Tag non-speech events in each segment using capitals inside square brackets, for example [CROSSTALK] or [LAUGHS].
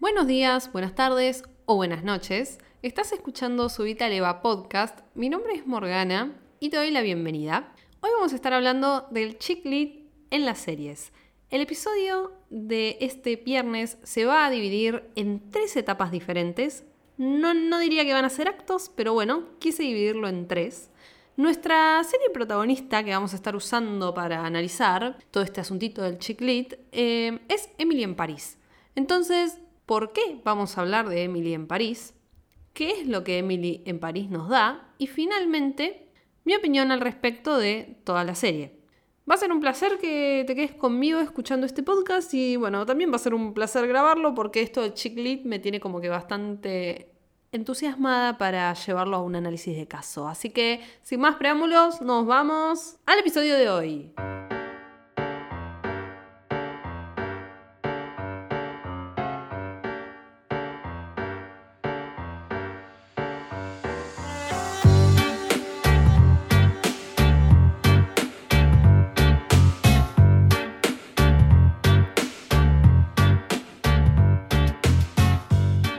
Buenos días, buenas tardes o buenas noches. Estás escuchando Subita Leva Podcast. Mi nombre es Morgana y te doy la bienvenida. Hoy vamos a estar hablando del chick lit en las series. El episodio de este viernes se va a dividir en tres etapas diferentes. No, no diría que van a ser actos, pero bueno, quise dividirlo en tres. Nuestra serie protagonista que vamos a estar usando para analizar todo este asuntito del chick lit eh, es Emily en París. Entonces, ¿por qué vamos a hablar de Emily en París? ¿Qué es lo que Emily en París nos da? Y finalmente, mi opinión al respecto de toda la serie. Va a ser un placer que te quedes conmigo escuchando este podcast y bueno, también va a ser un placer grabarlo porque esto de chick lit me tiene como que bastante entusiasmada para llevarlo a un análisis de caso. Así que, sin más preámbulos, nos vamos al episodio de hoy.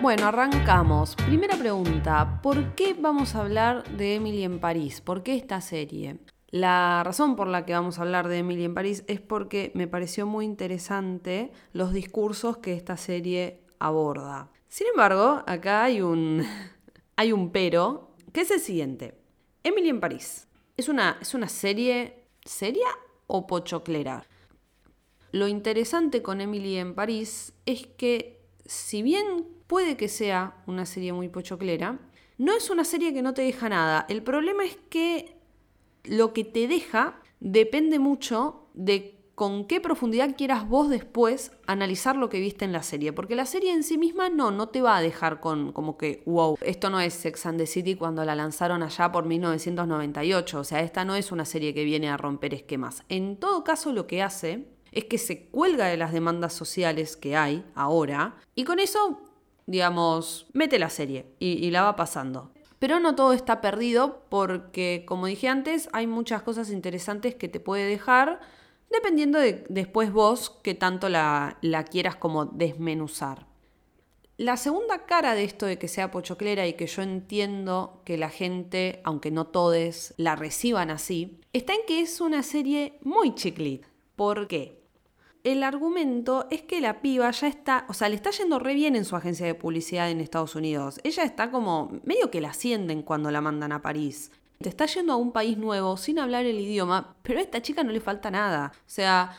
Bueno, arrancamos. Primera pregunta, ¿por qué vamos a hablar de Emily en París? ¿Por qué esta serie? La razón por la que vamos a hablar de Emily en París es porque me pareció muy interesante los discursos que esta serie aborda. Sin embargo, acá hay un, [LAUGHS] hay un pero, que es el siguiente. Emily en París. ¿Es una, ¿Es una serie seria o pochoclera? Lo interesante con Emily en París es que si bien puede que sea una serie muy pochoclera. No es una serie que no te deja nada. El problema es que lo que te deja depende mucho de con qué profundidad quieras vos después analizar lo que viste en la serie. Porque la serie en sí misma no, no te va a dejar con como que, wow, esto no es Sex and the City cuando la lanzaron allá por 1998. O sea, esta no es una serie que viene a romper esquemas. En todo caso, lo que hace es que se cuelga de las demandas sociales que hay ahora y con eso digamos, mete la serie y, la va pasando. Pero no todo está perdido porque, como dije antes, hay muchas cosas interesantes que te puede dejar dependiendo de después vos que tanto la, la quieras como desmenuzar. La segunda cara de esto de que sea pochoclera y que yo entiendo que la gente, aunque no todos, la reciban así, está en que es una serie muy chiclit. ¿Por qué? El argumento es que la piba ya está, o sea, le está yendo re bien en su agencia de publicidad en Estados Unidos. Ella está como medio que la ascienden cuando la mandan a París. Te está yendo a un país nuevo sin hablar el idioma, pero a esta chica no le falta nada. O sea,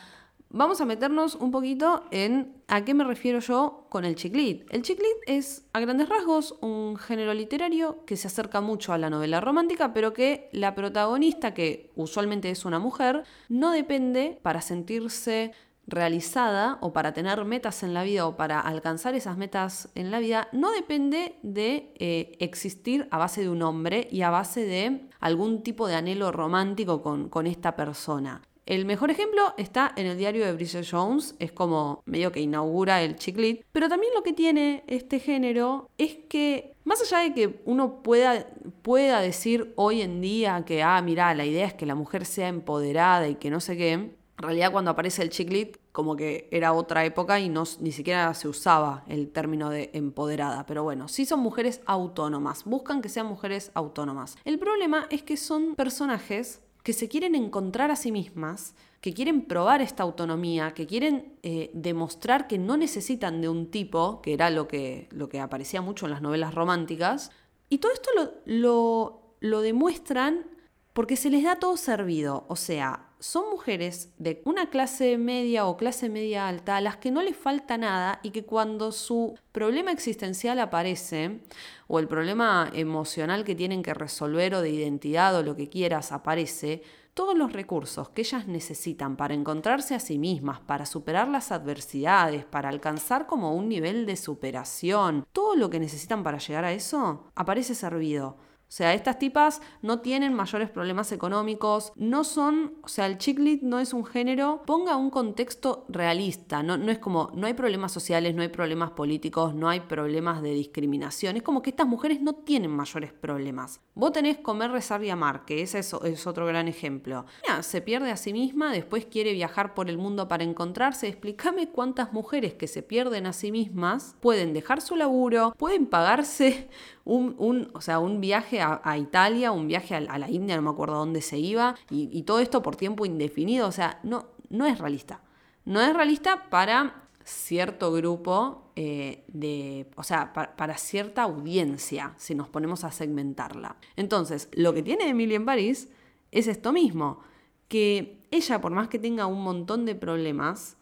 vamos a meternos un poquito en a qué me refiero yo con el chiclit. El chiclit es, a grandes rasgos, un género literario que se acerca mucho a la novela romántica, pero que la protagonista, que usualmente es una mujer, no depende para sentirse realizada o para tener metas en la vida o para alcanzar esas metas en la vida no depende de eh, existir a base de un hombre y a base de algún tipo de anhelo romántico con, con esta persona. El mejor ejemplo está en el diario de Bridget Jones, es como medio que inaugura el chiclit, pero también lo que tiene este género es que más allá de que uno pueda, pueda decir hoy en día que, ah, mira, la idea es que la mujer sea empoderada y que no sé qué, en realidad cuando aparece el chiclit como que era otra época y no, ni siquiera se usaba el término de empoderada. Pero bueno, sí son mujeres autónomas, buscan que sean mujeres autónomas. El problema es que son personajes que se quieren encontrar a sí mismas, que quieren probar esta autonomía, que quieren eh, demostrar que no necesitan de un tipo, que era lo que, lo que aparecía mucho en las novelas románticas. Y todo esto lo, lo, lo demuestran porque se les da todo servido. O sea, son mujeres de una clase media o clase media alta a las que no les falta nada y que cuando su problema existencial aparece o el problema emocional que tienen que resolver o de identidad o lo que quieras aparece, todos los recursos que ellas necesitan para encontrarse a sí mismas, para superar las adversidades, para alcanzar como un nivel de superación, todo lo que necesitan para llegar a eso, aparece servido. O sea, estas tipas no tienen mayores problemas económicos, no son, o sea, el chick no es un género, ponga un contexto realista, no, no es como, no hay problemas sociales, no hay problemas políticos, no hay problemas de discriminación, es como que estas mujeres no tienen mayores problemas. Vos tenés comer, rezar y amar, que ese es, es otro gran ejemplo. se pierde a sí misma, después quiere viajar por el mundo para encontrarse, explícame cuántas mujeres que se pierden a sí mismas pueden dejar su laburo, pueden pagarse un, o sea, un viaje a, Italia, un viaje a, la India, no me acuerdo dónde se iba, y, todo esto por tiempo indefinido, o sea, no, no es realista. No es realista para cierto grupo eh, de, o sea, para, cierta audiencia, si nos ponemos a segmentarla. Entonces, lo que tiene Emilia en París es esto mismo, que ella, por más que tenga un montón de problemas,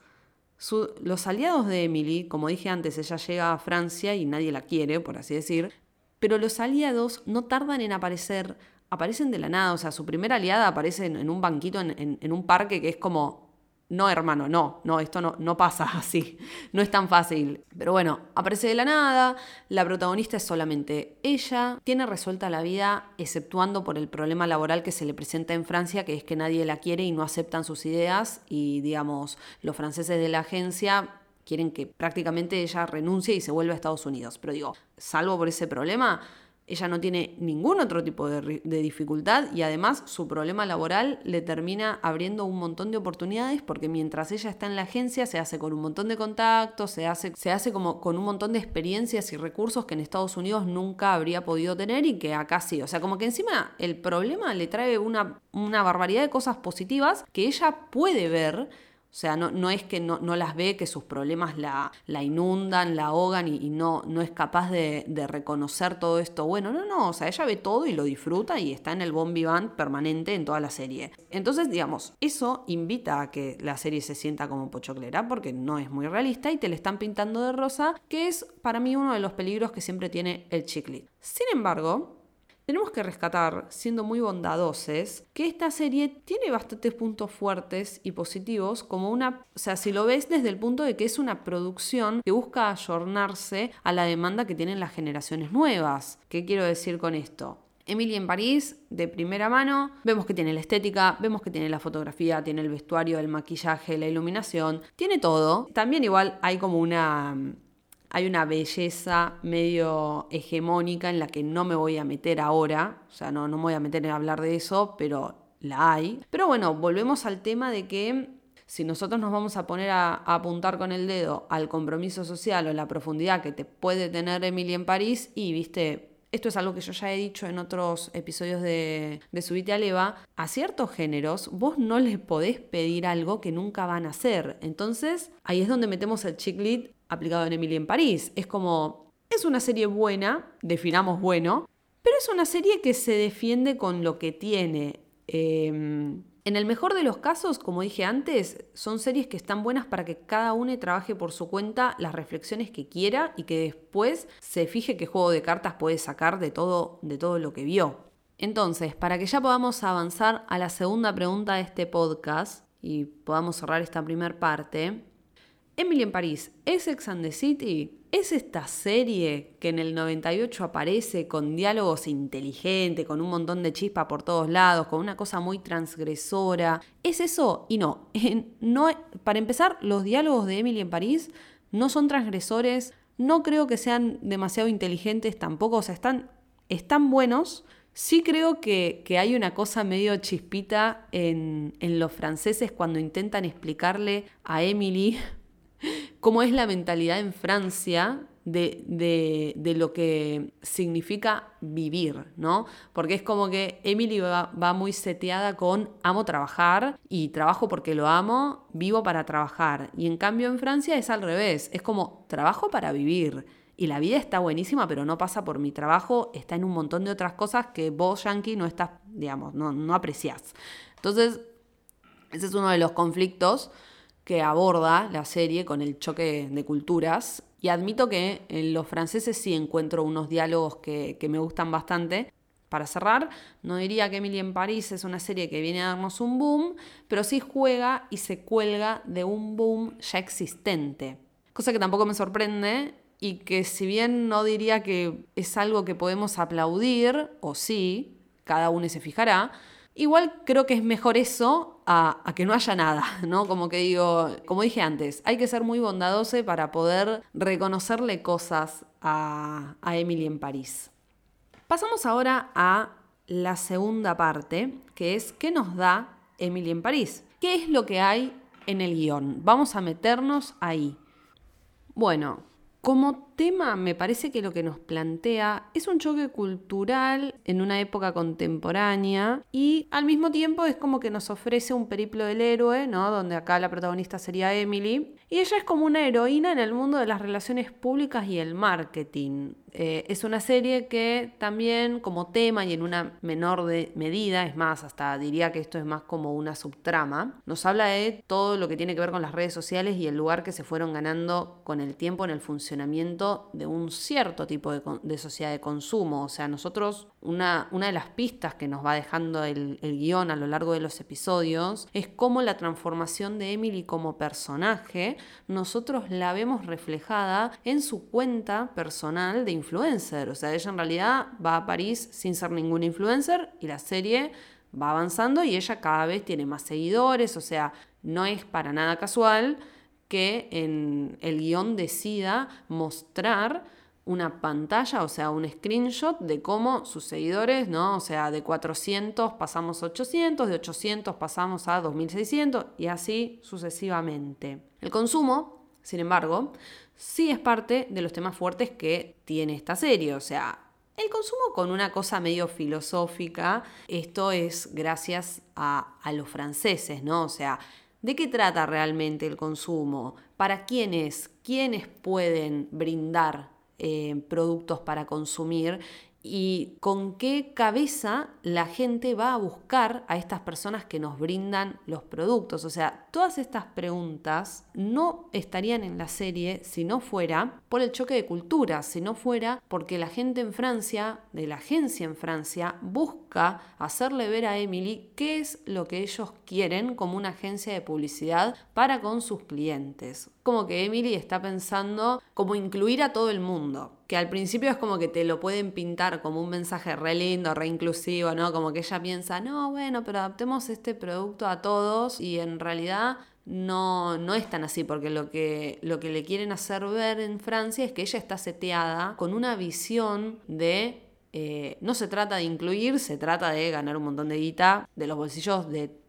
los aliados de Emily, como dije antes, ella llega a Francia y nadie la quiere, por así decir, pero los aliados no tardan en aparecer, aparecen de la nada, o sea, su primera aliada aparece en, un banquito, en, un parque que es como, no hermano, no, no, esto no, pasa [LAUGHS] así, no es tan fácil. Pero bueno, aparece de la nada, la protagonista es solamente ella, tiene resuelta la vida, exceptuando por el problema laboral que se le presenta en Francia, que es que nadie la quiere y no aceptan sus ideas, y digamos, los franceses de la agencia quieren que prácticamente ella renuncie y se vuelva a Estados Unidos. Pero digo, salvo por ese problema, ella no tiene ningún otro tipo de, dificultad y además su problema laboral le termina abriendo un montón de oportunidades porque mientras ella está en la agencia se hace con un montón de contactos, se hace, se hace como con un montón de experiencias y recursos que en Estados Unidos nunca habría podido tener y que acá sí. O sea, como que encima el problema le trae una, una barbaridad de cosas positivas que ella puede ver o sea, no, no es que no, las ve, que sus problemas la, la inundan, la ahogan y, no, no es capaz de, reconocer todo esto bueno. No, no, o sea, ella ve todo y lo disfruta y está en el bon vivant permanente en toda la serie. Entonces, digamos, eso invita a que la serie se sienta como pochoclera porque no es muy realista y te le están pintando de rosa, que es para mí uno de los peligros que siempre tiene el chiclit. Sin embargo, tenemos que rescatar, siendo muy bondadosos, que esta serie tiene bastantes puntos fuertes y positivos, como una, o sea, si lo ves desde el punto de que es una producción que busca ayornarse a la demanda que tienen las generaciones nuevas. ¿Qué quiero decir con esto? Emily en París, de primera mano, vemos que tiene la estética, vemos que tiene la fotografía, tiene el vestuario, el maquillaje, la iluminación, tiene todo. También igual hay como una hay una belleza medio hegemónica en la que no me voy a meter ahora, o sea, no, no me voy a meter en hablar de eso, pero la hay. Pero bueno, volvemos al tema de que si nosotros nos vamos a poner a, apuntar con el dedo al compromiso social o la profundidad que te puede tener Emily en París, y viste, esto es algo que yo ya he dicho en otros episodios de, de Subite a Leva, a ciertos géneros vos no les podés pedir algo que nunca van a hacer. Entonces, ahí es donde metemos el chick aplicado en Emily en París. Es como, es una serie buena, definamos bueno, pero es una serie que se defiende con lo que tiene. Em, en el mejor de los casos, como dije antes, son series que están buenas para que cada uno trabaje por su cuenta las reflexiones que quiera y que después se fije qué juego de cartas puede sacar de todo, de todo lo que vio. Entonces, para que ya podamos avanzar a la segunda pregunta de este podcast y podamos cerrar esta primera parte, Emily en París, ¿es Ex and the City? ¿Es esta serie que en el 98 aparece con diálogos inteligentes, con un montón de chispa por todos lados, con una cosa muy transgresora? ¿Es eso? Y no. [LAUGHS] no para empezar, los diálogos de Emily en París no son transgresores, no creo que sean demasiado inteligentes tampoco, o sea, están, están buenos. Sí creo que, hay una cosa medio chispita en, en los franceses cuando intentan explicarle a Emily cómo es la mentalidad en Francia de, lo que significa vivir, ¿no? Porque es como que Emily va, va, muy seteada con amo trabajar y trabajo porque lo amo, vivo para trabajar. Y en cambio en Francia es al revés, es como trabajo para vivir. Y la vida está buenísima, pero no pasa por mi trabajo, está en un montón de otras cosas que vos, Yankee, no estás, digamos, no, no apreciás. Entonces, ese es uno de los conflictos que aborda la serie con el choque de culturas. Y admito que en los franceses sí encuentro unos diálogos que, me gustan bastante. Para cerrar, no diría que Emily en París es una serie que viene a darnos un boom, pero sí juega y se cuelga de un boom ya existente. Cosa que tampoco me sorprende, y que si bien no diría que es algo que podemos aplaudir, o sí, cada uno se fijará, igual creo que es mejor eso a, que no haya nada, ¿no? Como que digo, como dije antes, hay que ser muy bondadoso para poder reconocerle cosas a, a Emily en París. Pasamos ahora a la segunda parte, que es ¿qué nos da Emily en París? ¿Qué es lo que hay en el guion? Vamos a meternos ahí. Bueno, como tema me parece que lo que nos plantea es un choque cultural en una época contemporánea y al mismo tiempo es como que nos ofrece un periplo del héroe, ¿no? Donde acá la protagonista sería Emily. Y ella es como una heroína en el mundo de las relaciones públicas y el marketing. Eh, es una serie que también como tema y en una menor medida, es más, hasta diría que esto es más como una subtrama, nos habla de todo lo que tiene que ver con las redes sociales y el lugar que se fueron ganando con el tiempo en el funcionamiento de un cierto tipo de, sociedad de consumo. O sea, nosotros, una, una, de las pistas que nos va dejando el, el guion a lo largo de los episodios es cómo la transformación de Emily como personaje, nosotros la vemos reflejada en su cuenta personal de influencer. O sea, ella en realidad va a París sin ser ninguna influencer y la serie va avanzando y ella cada vez tiene más seguidores. O sea, no es para nada casual que en el guion decida mostrar una pantalla, o sea, un screenshot de cómo sus seguidores, ¿no? O sea, de 400 pasamos a 800, de 800 pasamos a 2600 y así sucesivamente. El consumo, sin embargo, sí es parte de los temas fuertes que tiene esta serie. O sea, el consumo con una cosa medio filosófica, esto es gracias a, los franceses, ¿no? O sea, ¿de qué trata realmente el consumo? ¿Para quiénes? ¿Quiénes pueden brindar eh, productos para consumir y con qué cabeza la gente va a buscar a estas personas que nos brindan los productos. O sea, todas estas preguntas no estarían en la serie si no fuera por el choque de culturas, si no fuera porque la gente en Francia, de la agencia en Francia, busca hacerle ver a Emily qué es lo que ellos quieren como una agencia de publicidad para con sus clientes. Como que Emily está pensando cómo incluir a todo el mundo que al principio es como que te lo pueden pintar como un mensaje re lindo, re inclusivo, ¿no? Como que ella piensa, no, bueno, pero adaptemos este producto a todos y en realidad no, no es tan así, porque lo que, lo que le quieren hacer ver en Francia es que ella está seteada con una visión de eh, no se trata de incluir, se trata de ganar un montón de guita de los bolsillos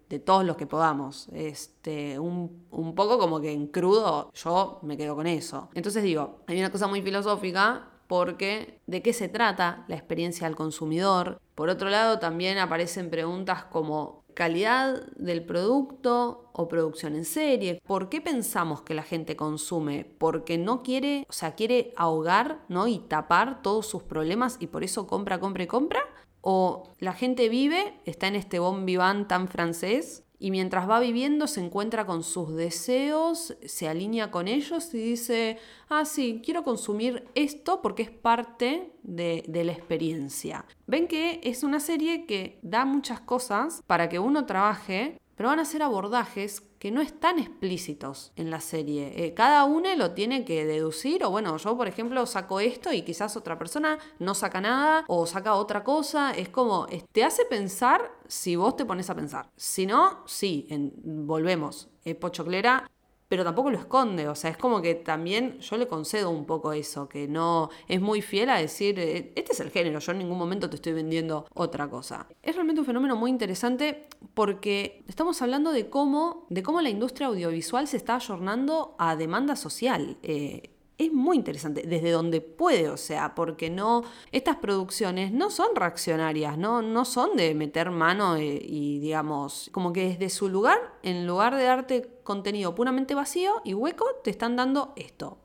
de, todos los que podamos. Este, un, un, poco como que en crudo yo me quedo con eso. Entonces digo, hay una cosa muy filosófica porque de qué se trata la experiencia del consumidor. Por otro lado, también aparecen preguntas como calidad del producto o producción en serie. ¿Por qué pensamos que la gente consume? Porque no quiere, o sea, quiere ahogar, ¿no? y tapar todos sus problemas y por eso compra, compra y compra. O la gente vive, está en este bon vivant tan francés y mientras va viviendo se encuentra con sus deseos, se alinea con ellos y dice, ah, sí, quiero consumir esto porque es parte de, de, la experiencia. Ven que es una serie que da muchas cosas para que uno trabaje, pero van a ser abordajes que no están explícitos en la serie. Eh, cada uno lo tiene que deducir, o bueno, yo por ejemplo saco esto y quizás otra persona no saca nada o saca otra cosa. Es como, te hace pensar si vos te pones a pensar. Si no, sí, volvemos. Pochoclera pero tampoco lo esconde, o sea, es como que también yo le concedo un poco eso, que no es muy fiel a decir, eh, este es el género, yo en ningún momento te estoy vendiendo otra cosa. Es realmente un fenómeno muy interesante porque estamos hablando de cómo, de cómo la industria audiovisual se está ayornando a demanda social. Eh, es muy interesante, desde donde puede, o sea, porque no, estas producciones no son reaccionarias, no, no son de meter mano eh, y, digamos, como que desde su lugar, en lugar de darte contenido puramente vacío y hueco, te están dando esto.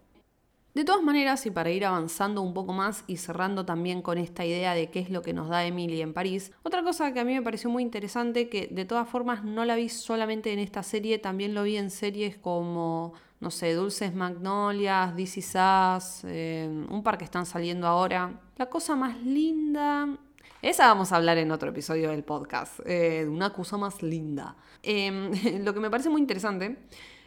De todas maneras, y para ir avanzando un poco más y cerrando también con esta idea de qué es lo que nos da Emily en París, otra cosa que a mí me pareció muy interesante, que de todas formas no la vi solamente en esta serie, también lo vi en series como no sé, Dulces Magnolias, This Is eh, un par que están saliendo ahora. La cosa más linda, esa vamos a hablar en otro episodio del podcast, eh, una cosa más linda. Em, [LAUGHS] lo que me parece muy interesante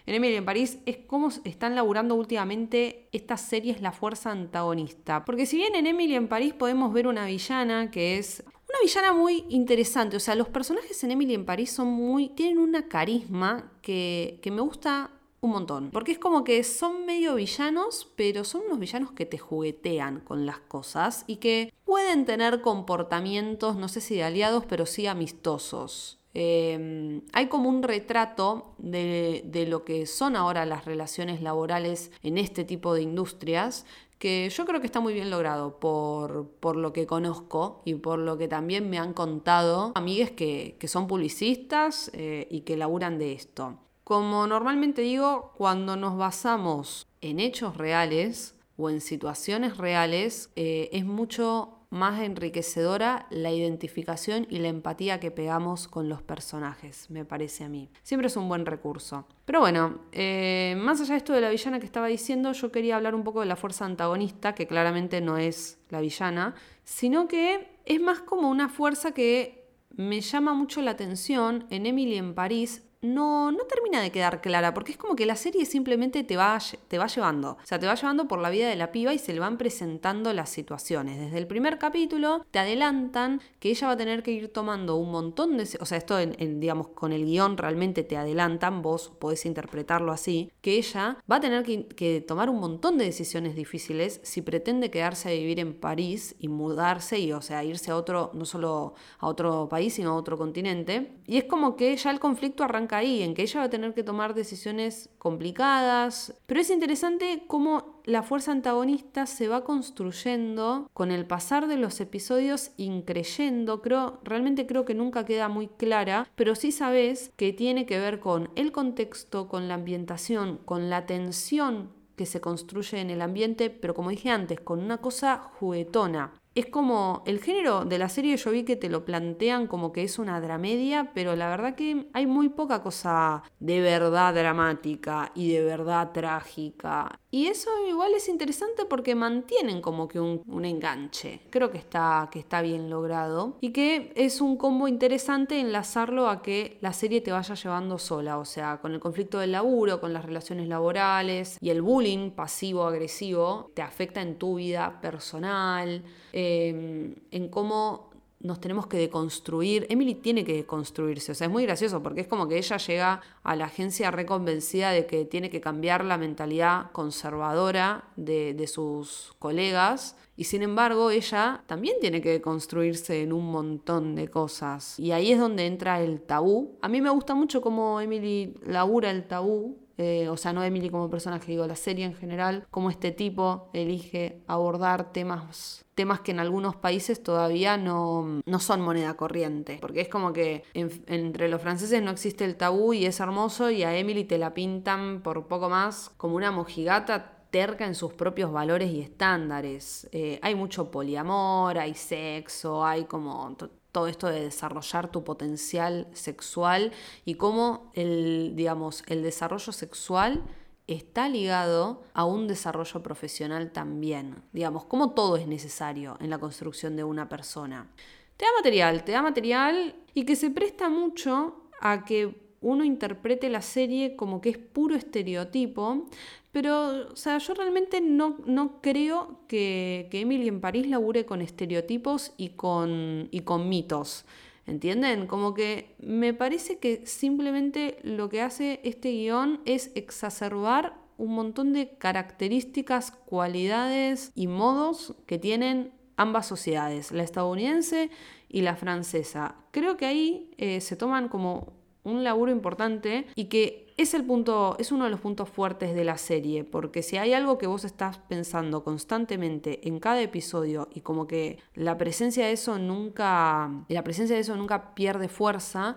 en Emily en París es cómo están laburando últimamente estas series la fuerza antagonista. Porque si bien en Emily en París podemos ver una villana que es una villana muy interesante, o sea, los personajes en Emily en París son muy. tienen una carisma que, que me gusta un montón. Porque es como que son medio villanos, pero son unos villanos que te juguetean con las cosas y que pueden tener comportamientos, no sé si de aliados, pero sí amistosos. Em, hay como un retrato de, de, lo que son ahora las relaciones laborales en este tipo de industrias que yo creo que está muy bien logrado por, por lo que conozco y por lo que también me han contado amigues que, que son publicistas eh, y que laburan de esto. Como normalmente digo, cuando nos basamos en hechos reales o en situaciones reales, eh, es mucho más enriquecedora la identificación y la empatía que pegamos con los personajes, me parece a mí. Siempre es un buen recurso. Pero bueno, eh, más allá de esto de la villana que estaba diciendo, yo quería hablar un poco de la fuerza antagonista, que claramente no es la villana, sino que es más como una fuerza que me llama mucho la atención en Emily en París, no, no termina de quedar clara, porque es como que la serie simplemente te va, te va llevando. O sea, te va llevando por la vida de la piba y se le van presentando las situaciones. Desde el primer capítulo te adelantan que ella va a tener que ir tomando un montón de... O sea, esto, digamos, con el guion realmente te adelantan, vos podés interpretarlo así, que ella va a tener que, que tomar un montón de decisiones difíciles si pretende quedarse a vivir en París y mudarse y, o sea, irse a otro, no solo a otro país, sino a otro continente. Y es como que ya el conflicto arranca ahí, en que ella va a tener que tomar decisiones complicadas. Pero es interesante cómo la fuerza antagonista se va construyendo con el pasar de los episodios increyendo. Creo, realmente creo que nunca queda muy clara, pero sí sabes que tiene que ver con el contexto, con la ambientación, con la tensión que se construye en el ambiente, pero como dije antes, con una cosa juguetona es como el género de la serie yo vi que te lo plantean como que es una dramedia, pero la verdad que hay muy poca cosa de verdad dramática y de verdad trágica. Y eso igual es interesante porque mantienen como que un, enganche. Creo que está, que está bien logrado. Y que es un combo interesante enlazarlo a que la serie te vaya llevando sola. O sea, con el conflicto del laburo, con las relaciones laborales y el bullying pasivo-agresivo te afecta en tu vida personal. Em, en cómo nos tenemos que deconstruir. Emily tiene que deconstruirse, o sea, es muy gracioso porque es como que ella llega a la agencia reconvencida de que tiene que cambiar la mentalidad conservadora de, sus colegas y sin embargo ella también tiene que deconstruirse en un montón de cosas. Y ahí es donde entra el tabú. A mí me gusta mucho cómo Emily labura el tabú eh, o sea, no Emily como personaje, digo, la serie en general, cómo este tipo elige abordar temas temas que en algunos países todavía no, no son moneda corriente, porque es como que entre los franceses no existe el tabú y es hermoso y a Emily te la pintan por poco más como una mojigata terca en sus propios valores y estándares. Eh, hay mucho poliamor, hay sexo, hay como todo esto de desarrollar tu potencial sexual y cómo el, digamos, el desarrollo sexual está ligado a un desarrollo profesional también. Digamos, como todo es necesario en la construcción de una persona. Te da material, te da material y que se presta mucho a que uno interprete la serie como que es puro estereotipo, pero, o sea, yo realmente no, no creo que, Emily en París labure con estereotipos y con, y con mitos. ¿Entienden? Como que me parece que simplemente lo que hace este guion es exacerbar un montón de características, cualidades y modos que tienen ambas sociedades, la estadounidense y la francesa. Creo que ahí eh, se toman como un laburo importante y que es el punto, es uno de los puntos fuertes de la serie, porque si hay algo que vos estás pensando constantemente en cada episodio y como que la presencia de eso nunca, la presencia de eso nunca pierde fuerza,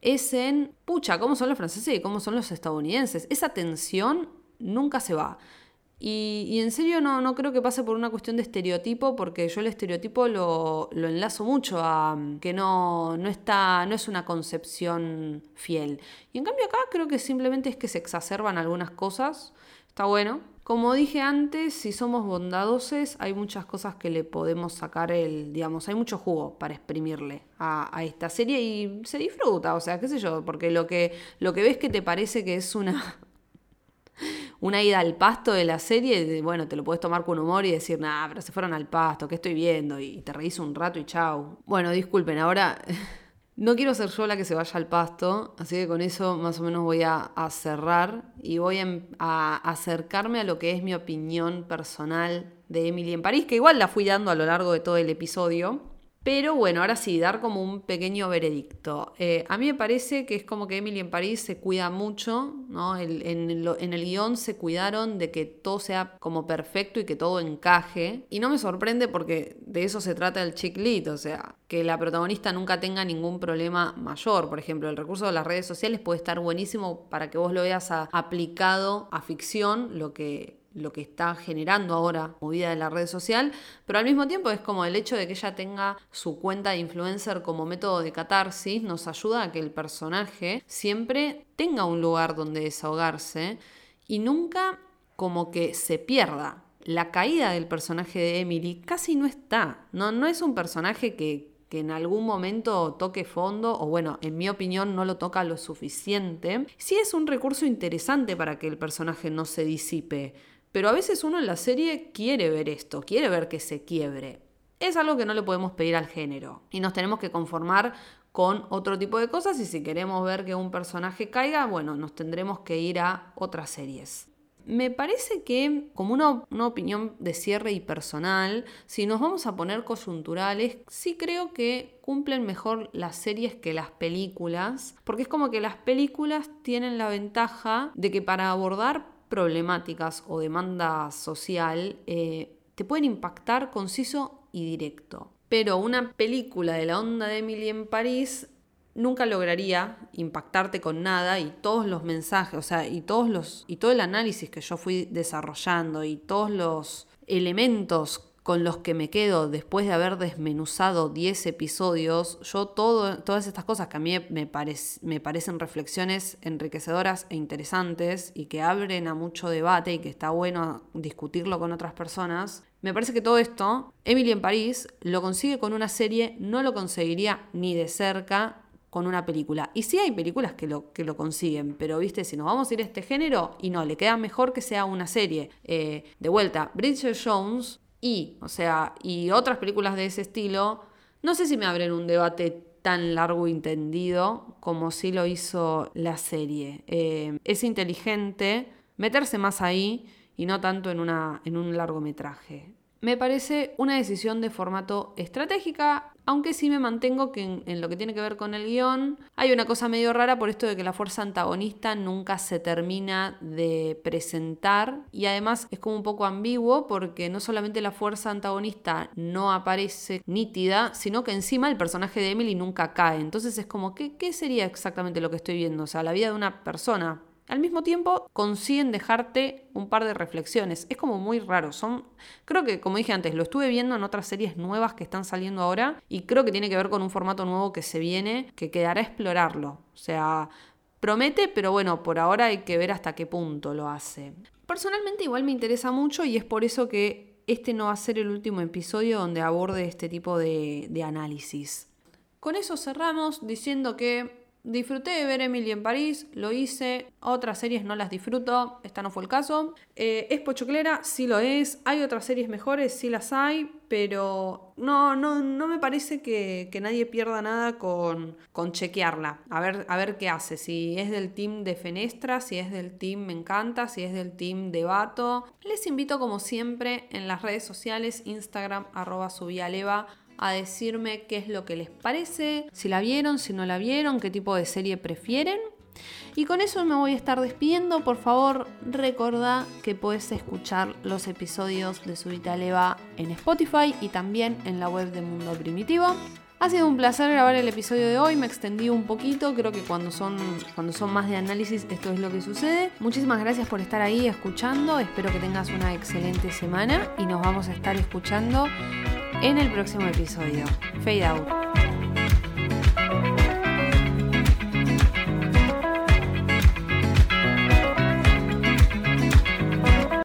es en, pucha, ¿cómo son los franceses y cómo son los estadounidenses? Esa tensión nunca se va. Y, en serio no, no, creo que pase por una cuestión de estereotipo, porque yo el estereotipo lo, lo enlazo mucho a que no, no, está, no es una concepción fiel. Y en cambio acá creo que simplemente es que se exacerban algunas cosas. Está bueno. Como dije antes, si somos bondadosos, hay muchas cosas que le podemos sacar el, digamos, hay mucho jugo para exprimirle a, a, esta serie y se disfruta, o sea, qué sé yo, porque lo que, lo que ves que te parece que es una una ida al pasto de la serie, bueno, te lo puedes tomar con humor y decir, nah, pero se fueron al pasto, ¿qué estoy viendo? Y te reís un rato y chau. Bueno, disculpen, ahora [LAUGHS] no quiero ser yo la que se vaya al pasto, así que con eso más o menos voy a, cerrar y voy a, acercarme a lo que es mi opinión personal de Emily en París, que igual la fui dando a lo largo de todo el episodio. Pero bueno, ahora sí, dar como un pequeño veredicto. Eh, a mí me parece que es como que Emily en París se cuida mucho, ¿no? en, el guion se cuidaron de que todo sea como perfecto y que todo encaje. Y no me sorprende porque de eso se trata el chick lit, o sea, que la protagonista nunca tenga ningún problema mayor. Por ejemplo, el recurso de las redes sociales puede estar buenísimo para que vos lo veas aplicado a ficción, lo que lo que está generando ahora movida de la red social, pero al mismo tiempo es como el hecho de que ella tenga su cuenta de influencer como método de catarsis nos ayuda a que el personaje siempre tenga un lugar donde desahogarse y nunca como que se pierda. La caída del personaje de Emily casi no está, no, no es un personaje que, que en algún momento toque fondo, o bueno, en mi opinión no lo toca lo suficiente, sí es un recurso interesante para que el personaje no se disipe. Pero a veces uno en la serie quiere ver esto, quiere ver que se quiebre. Es algo que no le podemos pedir al género y nos tenemos que conformar con otro tipo de cosas y si queremos ver que un personaje caiga, bueno, nos tendremos que ir a otras series. Me parece que, como una, opinión de cierre y personal, si nos vamos a poner coyunturales, sí creo que cumplen mejor las series que las películas, porque es como que las películas tienen la ventaja de que para abordar problemáticas o demanda social eh, te pueden impactar conciso y directo. Pero una película de la onda de Emily en París nunca lograría impactarte con nada y todos los mensajes, o sea, y todos los y todo el análisis que yo fui desarrollando y todos los elementos con los que me quedo después de haber desmenuzado 10 episodios, yo todas estas cosas que a mí me, parecen reflexiones enriquecedoras e interesantes y que abren a mucho debate y que está bueno discutirlo con otras personas, me parece que todo esto, Emily en París lo consigue con una serie, no lo conseguiría ni de cerca con una película. Y sí hay películas que lo, que lo consiguen, pero viste, si nos vamos a ir a este género, y no, le queda mejor que sea una serie. Eh, de vuelta, Bridget Jones y, o sea, y otras películas de ese estilo, no sé si me abren un debate tan largo y entendido como si lo hizo la serie. Eh, es inteligente meterse más ahí y no tanto en, una, en un largometraje. Me parece una decisión de formato estratégica, aunque sí me mantengo que en, lo que tiene que ver con el guion hay una cosa medio rara por esto de que la fuerza antagonista nunca se termina de presentar y además es como un poco ambiguo porque no solamente la fuerza antagonista no aparece nítida, sino que encima el personaje de Emily nunca cae. Entonces es como, ¿qué, qué sería exactamente lo que estoy viendo? O sea, la vida de una persona al mismo tiempo consiguen dejarte un par de reflexiones. Es como muy raro. Son, creo que, como dije antes, lo estuve viendo en otras series nuevas que están saliendo ahora y creo que tiene que ver con un formato nuevo que se viene, que quedará explorarlo. O sea, promete, pero bueno, por ahora hay que ver hasta qué punto lo hace. Personalmente igual me interesa mucho y es por eso que este no va a ser el último episodio donde aborde este tipo de, de análisis. Con eso cerramos diciendo que Disfruté de ver Emily en París, lo hice. Otras series no las disfruto, esta no fue el caso. Eh, ¿Es pochoclera? Sí lo es. ¿Hay otras series mejores? Sí las hay, pero no, no, no me parece que, nadie pierda nada con, con, chequearla. A ver, a ver qué hace. Si es del team de Fenestra, si es del team Me Encanta, si es del team de Bato. Les invito como siempre en las redes sociales, Instagram, arroba subialeva a decirme qué es lo que les parece, si la vieron, si no la vieron, qué tipo de serie prefieren. Y con eso me voy a estar despidiendo. Por favor, recordá que puedes escuchar los episodios de Subita Leva en Spotify y también en la web de Mundo Primitivo. Ha sido un placer grabar el episodio de hoy, me extendí un poquito, creo que cuando son, cuando son más de análisis esto es lo que sucede. Muchísimas gracias por estar ahí escuchando, espero que tengas una excelente semana y nos vamos a estar escuchando en el próximo episodio. Fade out.